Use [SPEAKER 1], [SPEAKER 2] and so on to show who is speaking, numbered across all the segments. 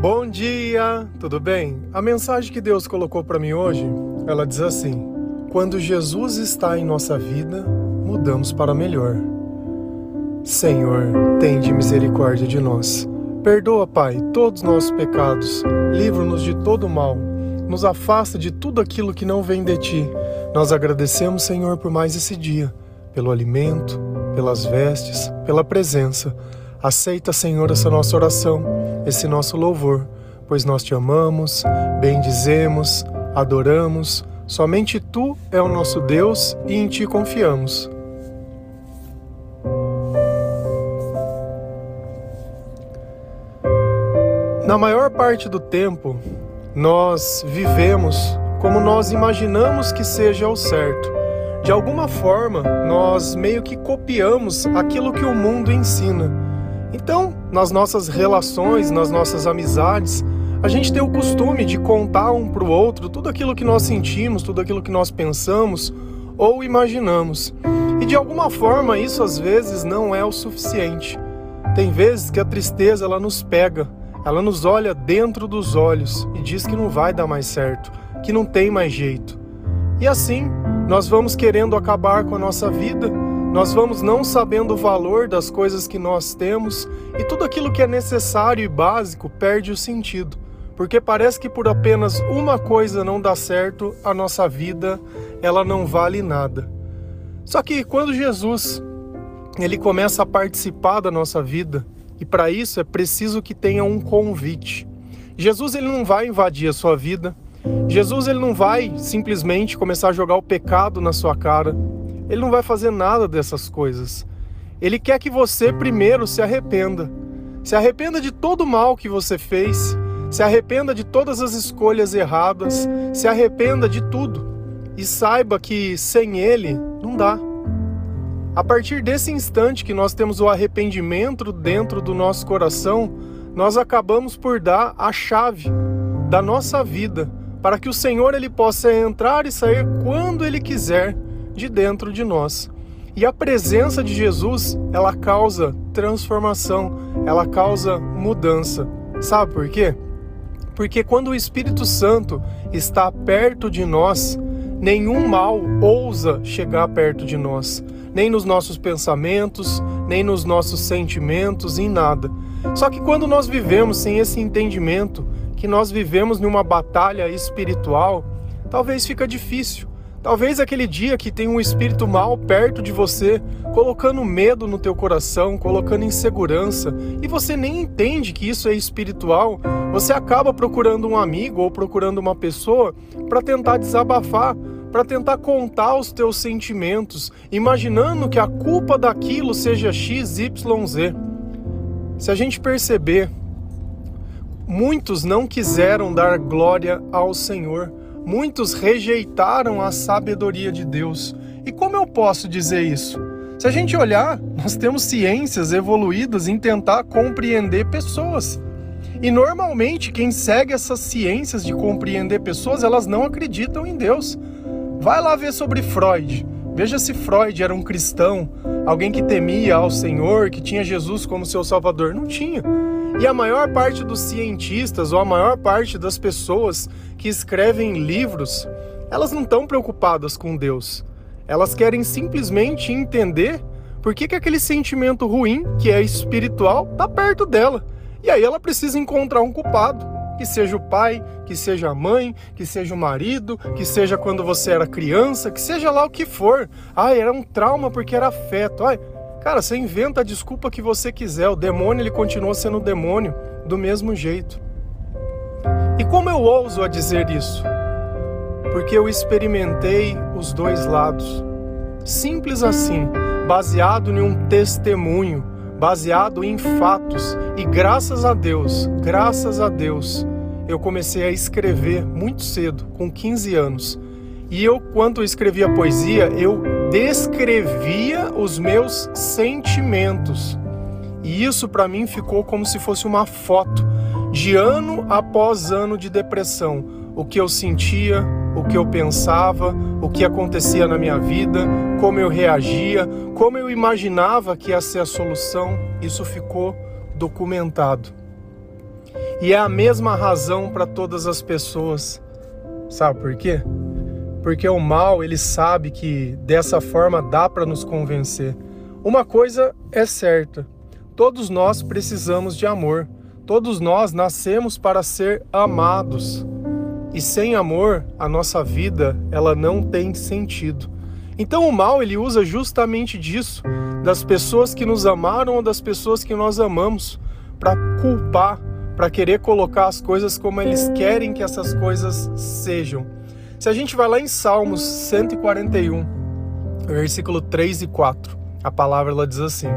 [SPEAKER 1] Bom dia, tudo bem? A mensagem que Deus colocou para mim hoje, ela diz assim: Quando Jesus está em nossa vida, mudamos para melhor. Senhor, tende misericórdia de nós. Perdoa, Pai, todos os nossos pecados. Livra-nos de todo mal. Nos afasta de tudo aquilo que não vem de ti. Nós agradecemos, Senhor, por mais esse dia, pelo alimento, pelas vestes, pela presença. Aceita, Senhor, essa nossa oração, esse nosso louvor, pois nós te amamos, bendizemos, adoramos. Somente tu é o nosso Deus e em ti confiamos. Na maior parte do tempo, nós vivemos como nós imaginamos que seja o certo. De alguma forma, nós meio que copiamos aquilo que o mundo ensina. Então, nas nossas relações, nas nossas amizades, a gente tem o costume de contar um para o outro tudo aquilo que nós sentimos, tudo aquilo que nós pensamos ou imaginamos. E de alguma forma isso às vezes não é o suficiente. Tem vezes que a tristeza ela nos pega, ela nos olha dentro dos olhos e diz que não vai dar mais certo, que não tem mais jeito. E assim, nós vamos querendo acabar com a nossa vida nós vamos não sabendo o valor das coisas que nós temos e tudo aquilo que é necessário e básico perde o sentido, porque parece que por apenas uma coisa não dá certo, a nossa vida ela não vale nada. Só que quando Jesus ele começa a participar da nossa vida, e para isso é preciso que tenha um convite. Jesus ele não vai invadir a sua vida. Jesus ele não vai simplesmente começar a jogar o pecado na sua cara. Ele não vai fazer nada dessas coisas. Ele quer que você primeiro se arrependa. Se arrependa de todo o mal que você fez, se arrependa de todas as escolhas erradas, se arrependa de tudo e saiba que sem ele não dá. A partir desse instante que nós temos o arrependimento dentro do nosso coração, nós acabamos por dar a chave da nossa vida para que o Senhor ele possa entrar e sair quando ele quiser de dentro de nós. E a presença de Jesus, ela causa transformação, ela causa mudança. Sabe por quê? Porque quando o Espírito Santo está perto de nós, nenhum mal ousa chegar perto de nós, nem nos nossos pensamentos, nem nos nossos sentimentos, em nada. Só que quando nós vivemos sem esse entendimento, que nós vivemos numa batalha espiritual, talvez fica difícil. Talvez aquele dia que tem um espírito mal perto de você, colocando medo no teu coração, colocando insegurança, e você nem entende que isso é espiritual, você acaba procurando um amigo ou procurando uma pessoa para tentar desabafar, para tentar contar os teus sentimentos, imaginando que a culpa daquilo seja X, Y, Z. Se a gente perceber, muitos não quiseram dar glória ao Senhor muitos rejeitaram a sabedoria de Deus. E como eu posso dizer isso? Se a gente olhar, nós temos ciências evoluídas em tentar compreender pessoas. E normalmente quem segue essas ciências de compreender pessoas, elas não acreditam em Deus. Vai lá ver sobre Freud. Veja se Freud era um cristão, alguém que temia ao Senhor, que tinha Jesus como seu salvador. Não tinha. E a maior parte dos cientistas ou a maior parte das pessoas que escrevem livros, elas não estão preocupadas com Deus. Elas querem simplesmente entender por que, que aquele sentimento ruim, que é espiritual, está perto dela. E aí ela precisa encontrar um culpado. Que seja o pai, que seja a mãe, que seja o marido, que seja quando você era criança, que seja lá o que for. Ah, era um trauma porque era afeto. Ai, Cara, você inventa a desculpa que você quiser, o demônio ele continua sendo demônio do mesmo jeito. E como eu ouso a dizer isso? Porque eu experimentei os dois lados. Simples assim, baseado em um testemunho, baseado em fatos. E graças a Deus, graças a Deus, eu comecei a escrever muito cedo, com 15 anos. E eu, quando escrevia poesia, eu descrevia os meus sentimentos. E isso para mim ficou como se fosse uma foto de ano após ano de depressão. O que eu sentia, o que eu pensava, o que acontecia na minha vida, como eu reagia, como eu imaginava que ia ser a solução, isso ficou documentado. E é a mesma razão para todas as pessoas. Sabe por quê? Porque o mal, ele sabe que dessa forma dá para nos convencer. Uma coisa é certa: todos nós precisamos de amor. Todos nós nascemos para ser amados. E sem amor, a nossa vida, ela não tem sentido. Então o mal, ele usa justamente disso, das pessoas que nos amaram ou das pessoas que nós amamos, para culpar, para querer colocar as coisas como eles querem que essas coisas sejam. Se a gente vai lá em Salmos 141, versículo 3 e 4, a palavra ela diz assim: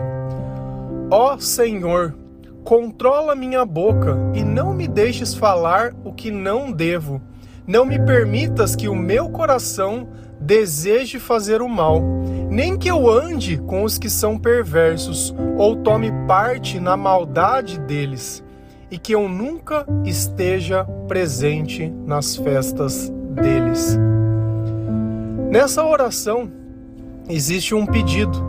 [SPEAKER 1] Ó Senhor, controla minha boca e não me deixes falar o que não devo. Não me permitas que o meu coração deseje fazer o mal, nem que eu ande com os que são perversos ou tome parte na maldade deles e que eu nunca esteja presente nas festas deles. Nessa oração existe um pedido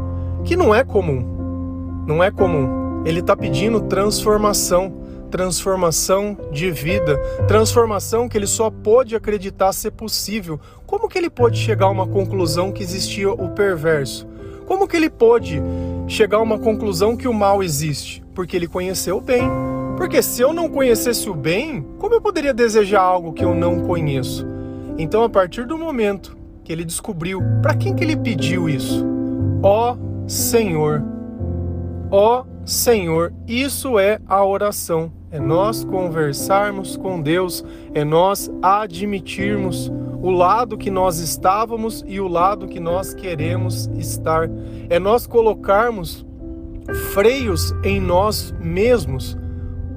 [SPEAKER 1] que não é comum. Não é comum. Ele está pedindo transformação, transformação de vida, transformação que ele só pôde acreditar ser possível. Como que ele pôde chegar a uma conclusão que existia o perverso? Como que ele pôde chegar a uma conclusão que o mal existe? Porque ele conheceu o bem, porque se eu não conhecesse o bem, como eu poderia desejar algo que eu não conheço? Então, a partir do momento que ele descobriu, para quem que ele pediu isso? Ó Senhor, ó Senhor, isso é a oração. É nós conversarmos com Deus, é nós admitirmos o lado que nós estávamos e o lado que nós queremos estar. É nós colocarmos freios em nós mesmos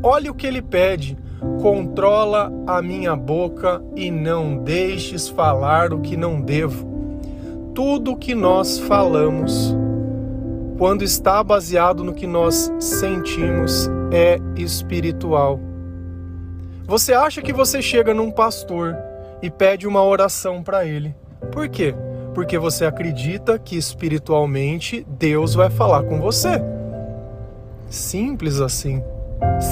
[SPEAKER 1] Olha o que ele pede: controla a minha boca e não deixes falar o que não devo. Tudo que nós falamos, quando está baseado no que nós sentimos, é espiritual. Você acha que você chega num pastor e pede uma oração para ele. Por quê? Porque você acredita que espiritualmente Deus vai falar com você. Simples assim.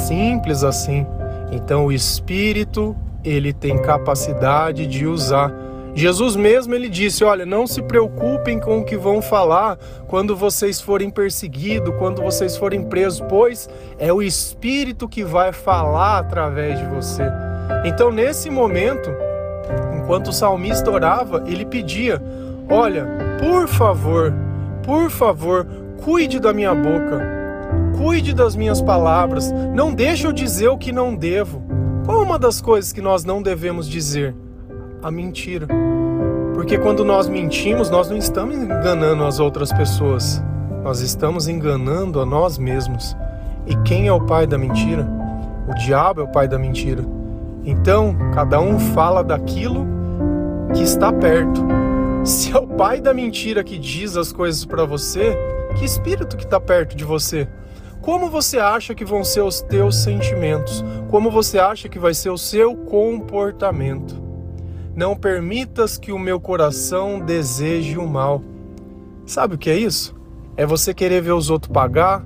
[SPEAKER 1] Simples assim. Então o Espírito, ele tem capacidade de usar. Jesus mesmo ele disse: "Olha, não se preocupem com o que vão falar quando vocês forem perseguidos, quando vocês forem presos, pois é o Espírito que vai falar através de você". Então, nesse momento, enquanto o salmista orava, ele pedia: "Olha, por favor, por favor, cuide da minha boca, Cuide das minhas palavras, não deixe eu dizer o que não devo. Qual é uma das coisas que nós não devemos dizer? A mentira. Porque quando nós mentimos, nós não estamos enganando as outras pessoas, nós estamos enganando a nós mesmos. E quem é o pai da mentira? O diabo é o pai da mentira. Então, cada um fala daquilo que está perto. Se é o pai da mentira que diz as coisas para você, que espírito que está perto de você? Como você acha que vão ser os teus sentimentos? Como você acha que vai ser o seu comportamento? Não permitas que o meu coração deseje o mal. Sabe o que é isso? É você querer ver os outros pagar,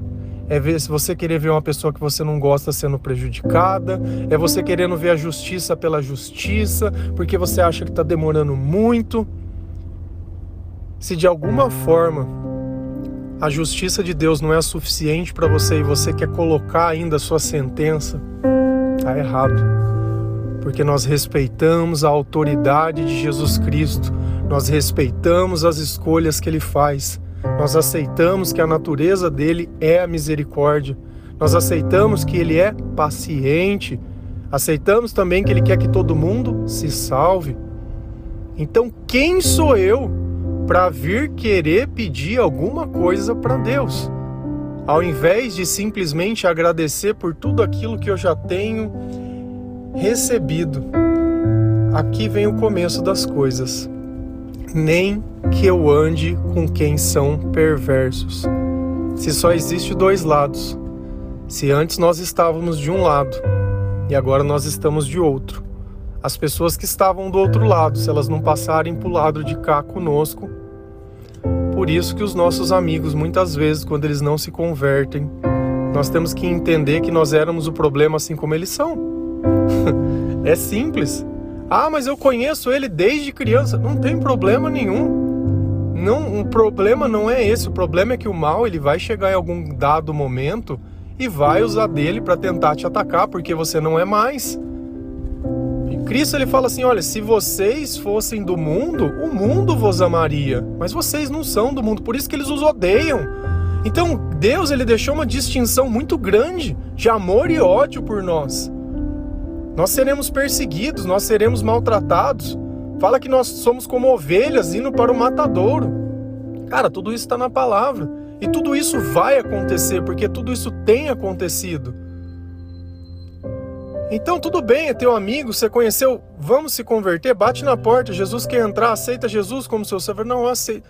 [SPEAKER 1] é ver se você querer ver uma pessoa que você não gosta sendo prejudicada, é você querendo ver a justiça pela justiça, porque você acha que está demorando muito. Se de alguma forma a justiça de Deus não é suficiente para você e você quer colocar ainda a sua sentença, está errado. Porque nós respeitamos a autoridade de Jesus Cristo, nós respeitamos as escolhas que ele faz, nós aceitamos que a natureza dele é a misericórdia, nós aceitamos que ele é paciente, aceitamos também que ele quer que todo mundo se salve. Então, quem sou eu para vir querer pedir alguma coisa para Deus. Ao invés de simplesmente agradecer por tudo aquilo que eu já tenho recebido. Aqui vem o começo das coisas. Nem que eu ande com quem são perversos. Se só existe dois lados. Se antes nós estávamos de um lado e agora nós estamos de outro. As pessoas que estavam do outro lado, se elas não passarem para o lado de cá conosco, por isso que os nossos amigos, muitas vezes, quando eles não se convertem, Nós temos que entender que nós éramos o problema assim como eles são. É simples. Ah, mas eu conheço ele desde criança. Não tem problema nenhum. Não, o problema não é esse. O problema é que o mal ele vai chegar em algum dado momento e vai usar dele para tentar te atacar, porque você não é mais. E Cristo ele fala assim: olha, se vocês fossem do mundo, o mundo vos amaria, mas vocês não são do mundo, por isso que eles os odeiam. Então Deus ele deixou uma distinção muito grande de amor e ódio por nós. Nós seremos perseguidos, nós seremos maltratados. Fala que nós somos como ovelhas indo para o matadouro. Cara, tudo isso está na palavra. E tudo isso vai acontecer, porque tudo isso tem acontecido. Então, tudo bem, é teu amigo, você conheceu, vamos se converter, bate na porta, Jesus quer entrar, aceita Jesus como seu Senhor. Não, aceita.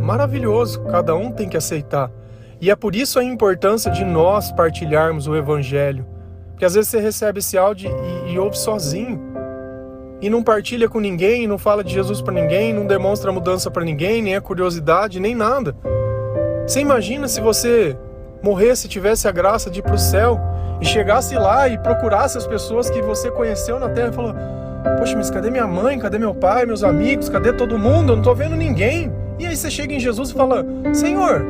[SPEAKER 1] Maravilhoso, cada um tem que aceitar. E é por isso a importância de nós partilharmos o Evangelho. Porque às vezes você recebe esse áudio e, e ouve sozinho. E não partilha com ninguém, não fala de Jesus para ninguém, não demonstra mudança para ninguém, nem a curiosidade, nem nada. Você imagina se você morresse, tivesse a graça de ir para o céu e chegasse lá e procurasse as pessoas que você conheceu na terra e falou: Poxa, mas cadê minha mãe? Cadê meu pai, meus amigos? Cadê todo mundo? Eu não estou vendo ninguém. E aí você chega em Jesus e fala: Senhor,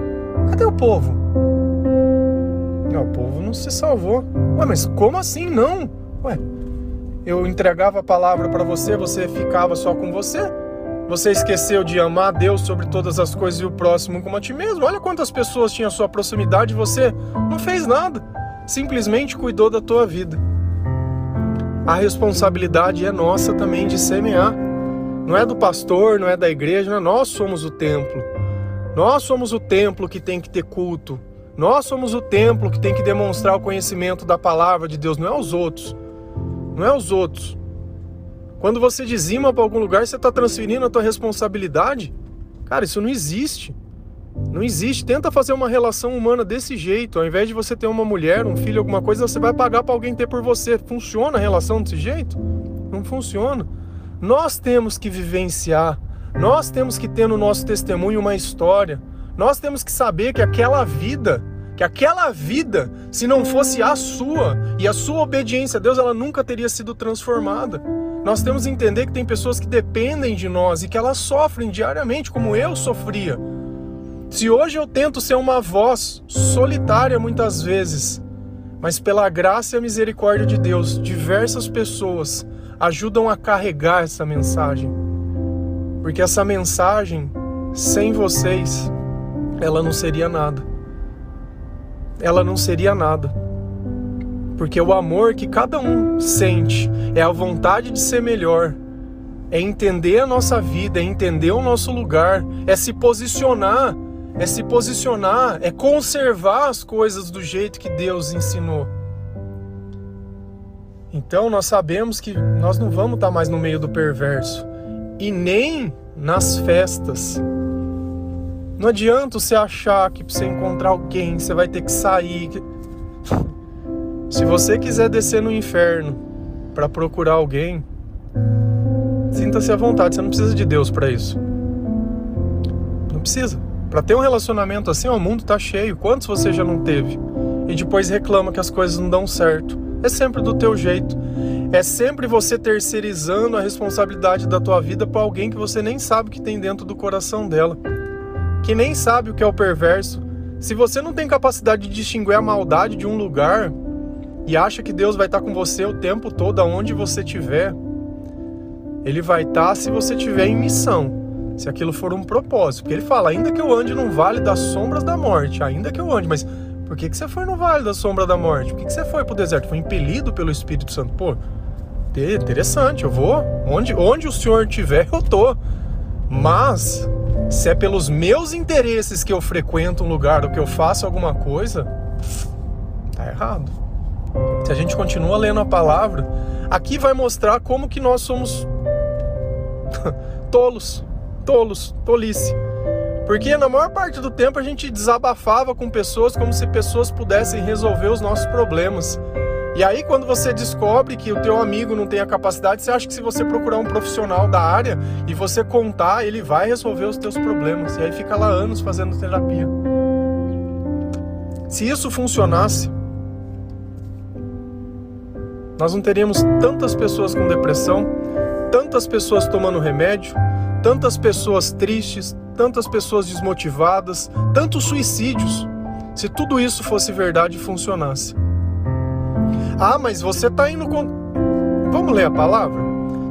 [SPEAKER 1] cadê o povo? Não, o povo não se salvou. Ué, mas como assim não? Ué, eu entregava a palavra para você, você ficava só com você? Você esqueceu de amar Deus sobre todas as coisas e o próximo como a ti mesmo? Olha quantas pessoas tinham a sua proximidade e você não fez nada. Simplesmente cuidou da tua vida. A responsabilidade é nossa também de semear. Não é do pastor, não é da igreja, é nós somos o templo. Nós somos o templo que tem que ter culto. Nós somos o templo que tem que demonstrar o conhecimento da palavra de Deus, não é os outros. Não é os outros. Quando você dizima para algum lugar, você está transferindo a tua responsabilidade. Cara, isso não existe. Não existe. Tenta fazer uma relação humana desse jeito. Ao invés de você ter uma mulher, um filho, alguma coisa, você vai pagar para alguém ter por você. Funciona a relação desse jeito? Não funciona. Nós temos que vivenciar. Nós temos que ter no nosso testemunho uma história. Nós temos que saber que aquela vida, que aquela vida, se não fosse a sua e a sua obediência a Deus, ela nunca teria sido transformada. Nós temos que entender que tem pessoas que dependem de nós e que elas sofrem diariamente, como eu sofria. Se hoje eu tento ser uma voz solitária muitas vezes, mas pela graça e a misericórdia de Deus, diversas pessoas ajudam a carregar essa mensagem. Porque essa mensagem, sem vocês, ela não seria nada. Ela não seria nada. Porque o amor que cada um sente é a vontade de ser melhor, é entender a nossa vida, é entender o nosso lugar, é se posicionar, é se posicionar, é conservar as coisas do jeito que Deus ensinou. Então nós sabemos que nós não vamos estar mais no meio do perverso e nem nas festas. Não adianta você achar que para você encontrar alguém você vai ter que sair. Se você quiser descer no inferno para procurar alguém, sinta-se à vontade. Você não precisa de Deus para isso. Não precisa. Para ter um relacionamento assim, o mundo tá cheio. Quantos você já não teve? E depois reclama que as coisas não dão certo. É sempre do teu jeito. É sempre você terceirizando a responsabilidade da tua vida para alguém que você nem sabe que tem dentro do coração dela que nem sabe o que é o perverso. Se você não tem capacidade de distinguir a maldade de um lugar e acha que Deus vai estar com você o tempo todo, aonde você estiver, Ele vai estar se você estiver em missão, se aquilo for um propósito. Porque Ele fala: ainda que eu ande no vale das sombras da morte, ainda que eu ande, mas por que, que você foi no vale da sombra da morte? Por que, que você foi para o deserto? Foi impelido pelo Espírito Santo. Pô, interessante, eu vou. Onde, onde o Senhor estiver, eu tô. Mas se é pelos meus interesses que eu frequento um lugar ou que eu faço alguma coisa, tá errado. Se a gente continua lendo a palavra, aqui vai mostrar como que nós somos tolos, tolos, tolice. Porque na maior parte do tempo a gente desabafava com pessoas como se pessoas pudessem resolver os nossos problemas. E aí quando você descobre que o teu amigo não tem a capacidade, você acha que se você procurar um profissional da área e você contar, ele vai resolver os teus problemas. E aí fica lá anos fazendo terapia. Se isso funcionasse, nós não teríamos tantas pessoas com depressão, tantas pessoas tomando remédio, tantas pessoas tristes, tantas pessoas desmotivadas, tantos suicídios, se tudo isso fosse verdade e funcionasse. Ah, mas você está indo com. Vamos ler a palavra?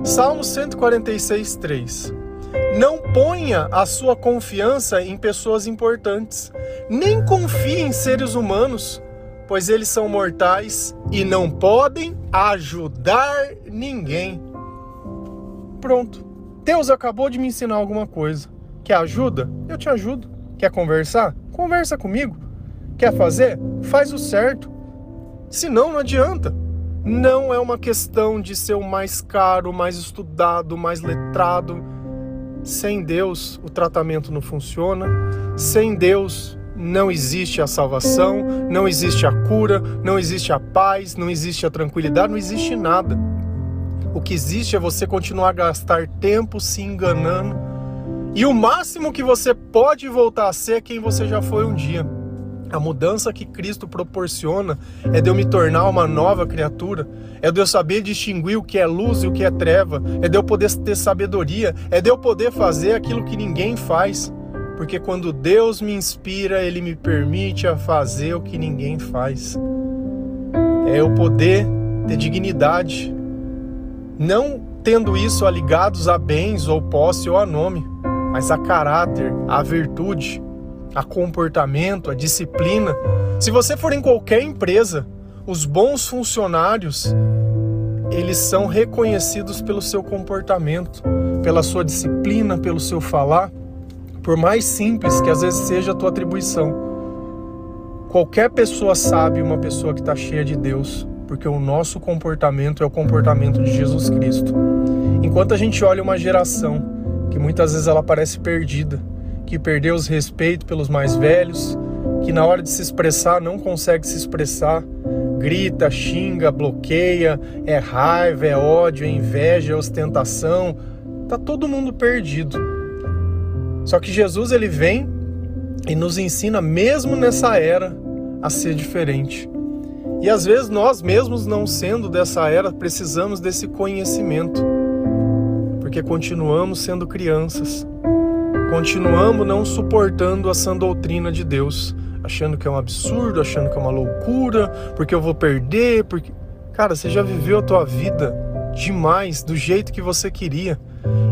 [SPEAKER 1] Salmo 146, 3. Não ponha a sua confiança em pessoas importantes, nem confie em seres humanos, pois eles são mortais e não podem ajudar ninguém. Pronto. Deus acabou de me ensinar alguma coisa. Quer ajuda? Eu te ajudo. Quer conversar? Conversa comigo. Quer fazer? Faz o certo. Senão, não adianta. Não é uma questão de ser o mais caro, mais estudado, mais letrado. Sem Deus, o tratamento não funciona. Sem Deus, não existe a salvação, não existe a cura, não existe a paz, não existe a tranquilidade, não existe nada. O que existe é você continuar a gastar tempo se enganando. E o máximo que você pode voltar a ser é quem você já foi um dia. A mudança que Cristo proporciona é de eu me tornar uma nova criatura, é de eu saber distinguir o que é luz e o que é treva, é de eu poder ter sabedoria, é de eu poder fazer aquilo que ninguém faz. Porque quando Deus me inspira, Ele me permite a fazer o que ninguém faz. É eu poder ter dignidade, não tendo isso aligados a bens ou posse ou a nome, mas a caráter, a virtude a comportamento, a disciplina. Se você for em qualquer empresa, os bons funcionários, eles são reconhecidos pelo seu comportamento, pela sua disciplina, pelo seu falar, por mais simples que às vezes seja a tua atribuição. Qualquer pessoa sabe uma pessoa que está cheia de Deus, porque o nosso comportamento é o comportamento de Jesus Cristo. Enquanto a gente olha uma geração que muitas vezes ela parece perdida, que perdeu os respeito pelos mais velhos, que na hora de se expressar não consegue se expressar, grita, xinga, bloqueia, é raiva, é ódio, é inveja, é ostentação, tá todo mundo perdido. Só que Jesus ele vem e nos ensina mesmo nessa era a ser diferente. E às vezes nós mesmos não sendo dessa era precisamos desse conhecimento, porque continuamos sendo crianças continuamos não suportando a sã doutrina de Deus, achando que é um absurdo, achando que é uma loucura, porque eu vou perder, porque cara, você já viveu a tua vida demais do jeito que você queria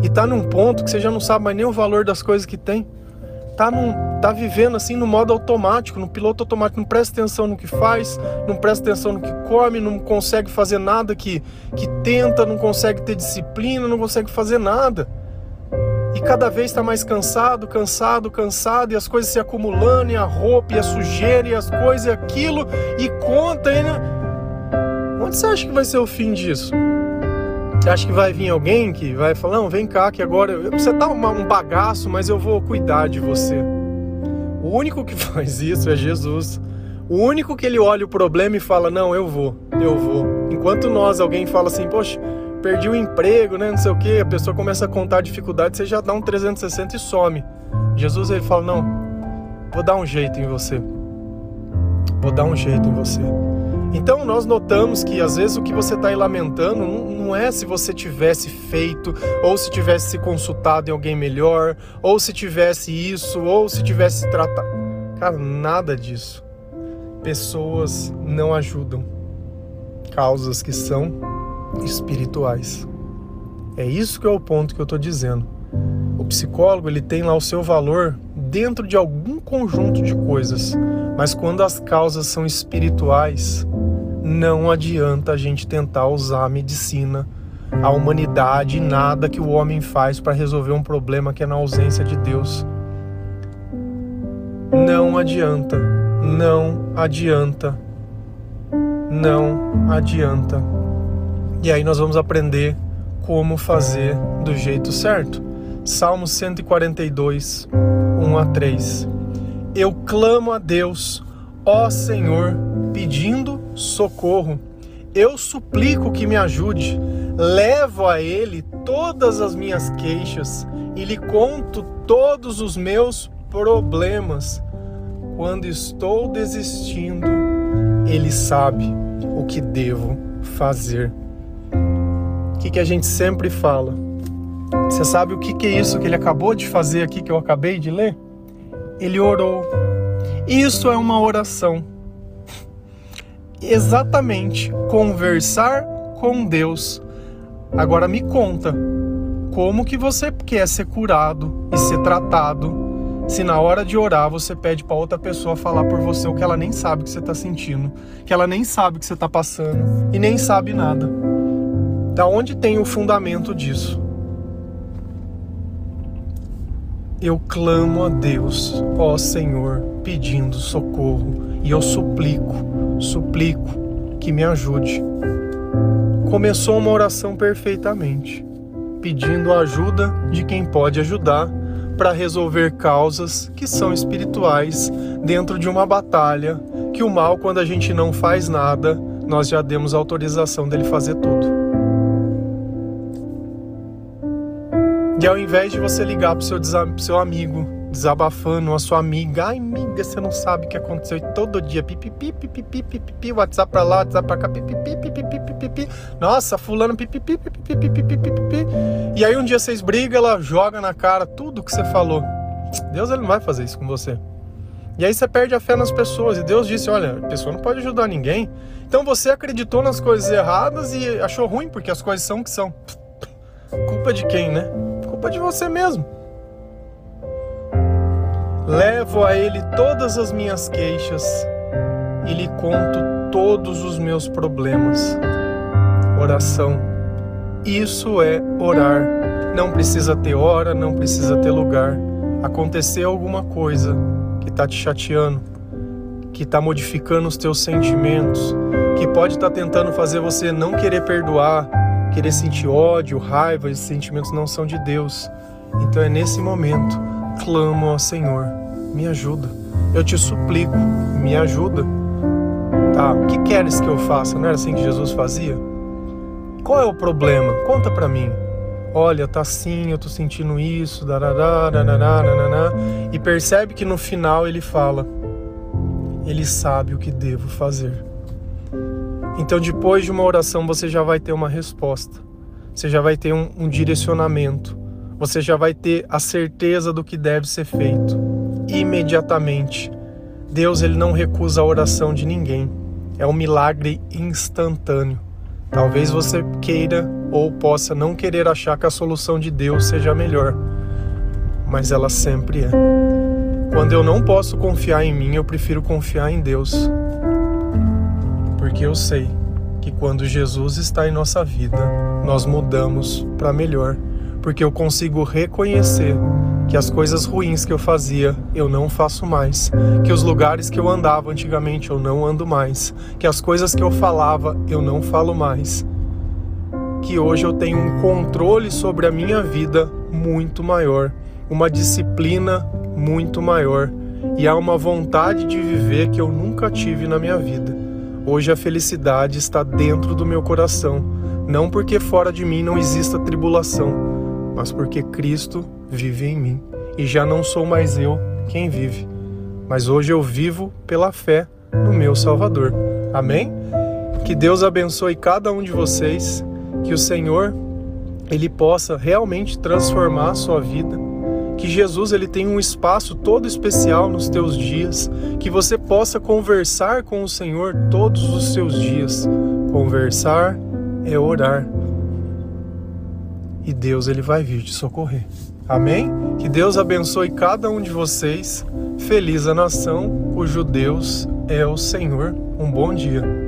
[SPEAKER 1] e tá num ponto que você já não sabe mais nem o valor das coisas que tem. Tá, num, tá vivendo assim no modo automático, no piloto automático, não presta atenção no que faz, não presta atenção no que come, não consegue fazer nada que, que tenta, não consegue ter disciplina, não consegue fazer nada e cada vez está mais cansado, cansado, cansado, e as coisas se acumulando, e a roupa, e a sujeira, e as coisas, e aquilo, e conta, e, né? Onde você acha que vai ser o fim disso? Você acha que vai vir alguém que vai falar, não, vem cá, que agora você tá um bagaço, mas eu vou cuidar de você. O único que faz isso é Jesus. O único que ele olha o problema e fala, não, eu vou, eu vou. Enquanto nós, alguém fala assim, poxa, perdi o emprego, né? Não sei o que. A pessoa começa a contar a dificuldade, você já dá um 360 e some. Jesus ele fala: Não, vou dar um jeito em você. Vou dar um jeito em você. Então nós notamos que às vezes o que você está aí lamentando não, é se você tivesse feito, ou se tivesse se consultado em alguém melhor, ou se tivesse isso, ou se tivesse tratado. Cara, nada disso. Pessoas não ajudam. Causas que são espirituais. É isso que é o ponto que eu estou dizendo. O psicólogo ele tem lá o seu valor dentro de algum conjunto de coisas, mas quando as causas são espirituais, não adianta a gente tentar usar a medicina, a humanidade, nada que o homem faz para resolver um problema que é na ausência de Deus. Não adianta, não adianta, não adianta. E aí nós vamos aprender como fazer do jeito certo. Salmo 142, 1 a 3. Eu clamo a Deus, ó Senhor, pedindo socorro. Eu suplico que me ajude. Levo a Ele todas as minhas queixas e lhe conto todos os meus problemas. quando estou desistindo, Ele sabe o que devo fazer. O que, que a gente sempre fala? Você sabe o que, que é isso que ele acabou de fazer aqui que eu acabei de ler? Ele orou. Isso é uma oração. Exatamente, conversar com Deus. Agora me conta, como que você quer ser curado e ser tratado se na hora de orar você pede para outra pessoa falar por você o que ela nem sabe que você está sentindo, que ela nem sabe que você está passando e nem sabe nada? Da onde tem o fundamento disso? Eu clamo a Deus, ó Senhor, pedindo socorro, e eu suplico, suplico que me ajude. Começou uma oração perfeitamente, pedindo a ajuda de quem pode ajudar para resolver causas que são espirituais dentro de uma batalha que o mal, quando a gente não faz nada, nós já demos autorização dele fazer tudo. E ao invés de você ligar pro seu, seu amigo, desabafando, a sua amiga, ai amiga, você não sabe o que aconteceu e todo dia, pipipi, pipipi, pipipi, WhatsApp pra lá, WhatsApp pra cá, pipipi, pipipi, pipipi, nossa, fulano, pipipi, pipipi, pipipi, pipipi, e aí um dia vocês brigam, ela joga na cara tudo que você falou. Deus ele não vai fazer isso com você. E aí você perde a fé nas pessoas. E Deus disse: olha, a pessoa não pode ajudar ninguém. Então você acreditou nas coisas erradas e achou ruim, porque as coisas são o que são. Culpa de quem, né? Culpa de você mesmo. Levo a Ele todas as minhas queixas e lhe conto todos os meus problemas. Oração isso é orar. Não precisa ter hora, não precisa ter lugar. Aconteceu alguma coisa que está te chateando, que está modificando os teus sentimentos, que pode estar tá tentando fazer você não querer perdoar, querer sentir ódio, raiva, esses sentimentos não são de Deus. Então é nesse momento, clamo ao Senhor, me ajuda. Eu te suplico, me ajuda. Tá, o que queres que eu faça? Não era assim que Jesus fazia? Qual é o problema? Conta para mim. Olha, tá assim, eu tô sentindo isso, darará, darará, darará, e percebe que no final ele fala: Ele sabe o que devo fazer. Então, depois de uma oração, você já vai ter uma resposta, você já vai ter um, um direcionamento, você já vai ter a certeza do que deve ser feito imediatamente. Deus ele não recusa a oração de ninguém. É um milagre instantâneo. Talvez você queira ou possa não querer achar que a solução de Deus seja melhor, mas ela sempre é. Quando eu não posso confiar em mim, eu prefiro confiar em Deus. Porque eu sei que quando Jesus está em nossa vida, nós mudamos para melhor, porque eu consigo reconhecer que as coisas ruins que eu fazia eu não faço mais, que os lugares que eu andava antigamente eu não ando mais, que as coisas que eu falava eu não falo mais, que hoje eu tenho um controle sobre a minha vida muito maior, uma disciplina muito maior e há uma vontade de viver que eu nunca tive na minha vida. Hoje a felicidade está dentro do meu coração, não porque fora de mim não exista tribulação, mas porque Cristo vive em mim. E já não sou mais eu quem vive, mas hoje eu vivo pela fé no meu Salvador. Amém? Que Deus abençoe cada um de vocês, que o Senhor ele possa realmente transformar a sua vida, que Jesus ele tenha um espaço todo especial nos teus dias, que você possa conversar com o Senhor todos os seus dias. Conversar é orar. E Deus ele vai vir te socorrer. Amém? Que Deus abençoe cada um de vocês. Feliz a nação cujo Deus é o Senhor. Um bom dia.